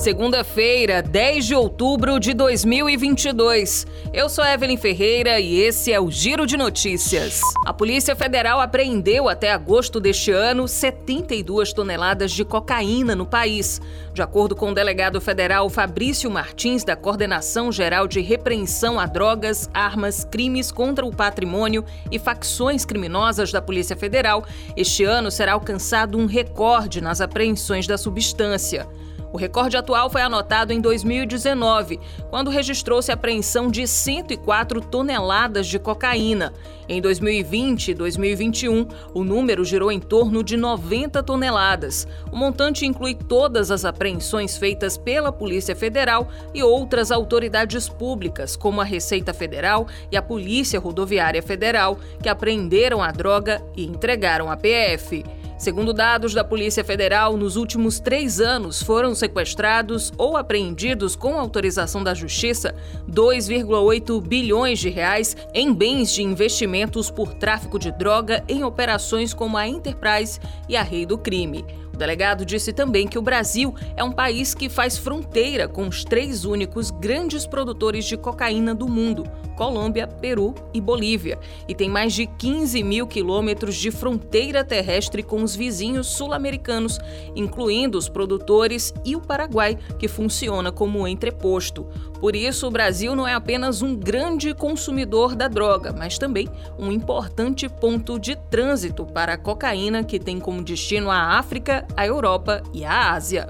Segunda-feira, 10 de outubro de 2022. Eu sou Evelyn Ferreira e esse é o Giro de Notícias. A Polícia Federal apreendeu até agosto deste ano 72 toneladas de cocaína no país. De acordo com o delegado federal Fabrício Martins, da Coordenação Geral de Repreensão a Drogas, Armas, Crimes contra o Patrimônio e Facções Criminosas da Polícia Federal, este ano será alcançado um recorde nas apreensões da substância. O recorde atual foi anotado em 2019, quando registrou-se a apreensão de 104 toneladas de cocaína. Em 2020 e 2021, o número girou em torno de 90 toneladas. O montante inclui todas as apreensões feitas pela Polícia Federal e outras autoridades públicas, como a Receita Federal e a Polícia Rodoviária Federal, que apreenderam a droga e entregaram à PF. Segundo dados da Polícia Federal, nos últimos três anos foram sequestrados ou apreendidos com autorização da Justiça 2,8 bilhões de reais em bens de investimentos por tráfico de droga em operações como a Enterprise e a Rei do Crime delegado disse também que o Brasil é um país que faz fronteira com os três únicos grandes produtores de cocaína do mundo: Colômbia, Peru e Bolívia, e tem mais de 15 mil quilômetros de fronteira terrestre com os vizinhos sul-americanos, incluindo os produtores e o Paraguai, que funciona como entreposto. Por isso, o Brasil não é apenas um grande consumidor da droga, mas também um importante ponto de trânsito para a cocaína, que tem como destino a África, a Europa e a Ásia.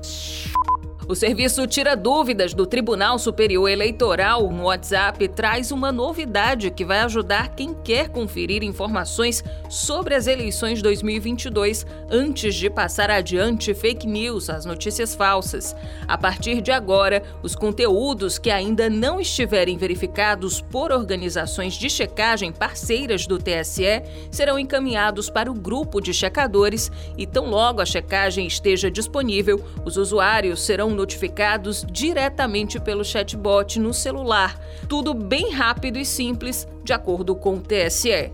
O serviço Tira Dúvidas do Tribunal Superior Eleitoral no WhatsApp traz uma novidade que vai ajudar quem quer conferir informações sobre as eleições 2022 antes de passar adiante fake news, as notícias falsas. A partir de agora, os conteúdos que ainda não estiverem verificados por organizações de checagem parceiras do TSE serão encaminhados para o grupo de checadores e, tão logo a checagem esteja disponível, os usuários serão notificados diretamente pelo chatbot no celular. Tudo bem rápido e simples, de acordo com o TSE.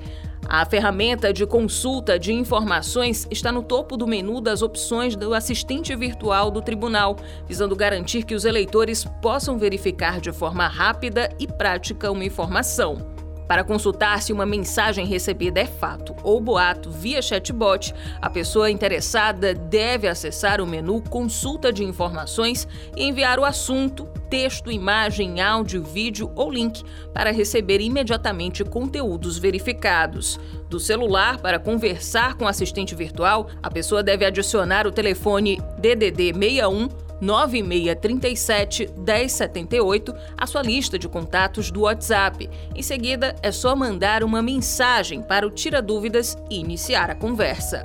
A ferramenta de consulta de informações está no topo do menu das opções do assistente virtual do tribunal, visando garantir que os eleitores possam verificar de forma rápida e prática uma informação. Para consultar se uma mensagem recebida é fato ou boato via chatbot, a pessoa interessada deve acessar o menu Consulta de Informações e enviar o assunto, texto, imagem, áudio, vídeo ou link para receber imediatamente conteúdos verificados. Do celular, para conversar com o assistente virtual, a pessoa deve adicionar o telefone DDD 61 9637 1078 a sua lista de contatos do WhatsApp. Em seguida, é só mandar uma mensagem para o Tira Dúvidas e iniciar a conversa.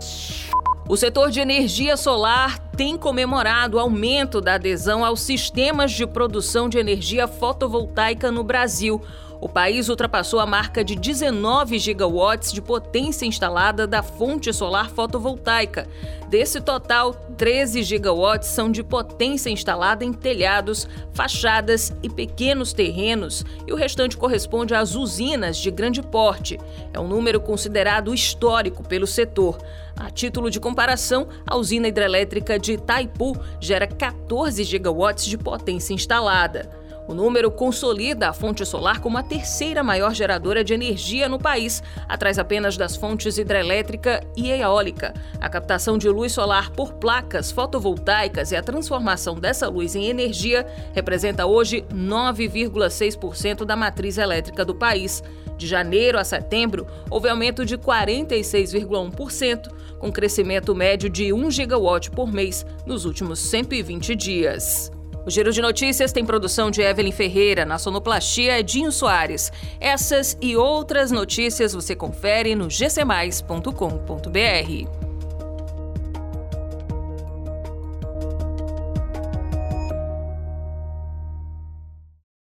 O setor de energia solar tem comemorado o aumento da adesão aos sistemas de produção de energia fotovoltaica no Brasil. O país ultrapassou a marca de 19 gigawatts de potência instalada da fonte solar fotovoltaica. Desse total, 13 gigawatts são de potência instalada em telhados, fachadas e pequenos terrenos, e o restante corresponde às usinas de grande porte. É um número considerado histórico pelo setor. A título de comparação, a usina hidrelétrica de Itaipu gera 14 gigawatts de potência instalada. O número consolida a fonte solar como a terceira maior geradora de energia no país, atrás apenas das fontes hidrelétrica e eólica. A captação de luz solar por placas fotovoltaicas e a transformação dessa luz em energia representa hoje 9,6% da matriz elétrica do país. De janeiro a setembro, houve aumento de 46,1%, com crescimento médio de 1 gigawatt por mês nos últimos 120 dias. O Giro de Notícias tem produção de Evelyn Ferreira, na sonoplastia Edinho Soares. Essas e outras notícias você confere no gcmais.com.br.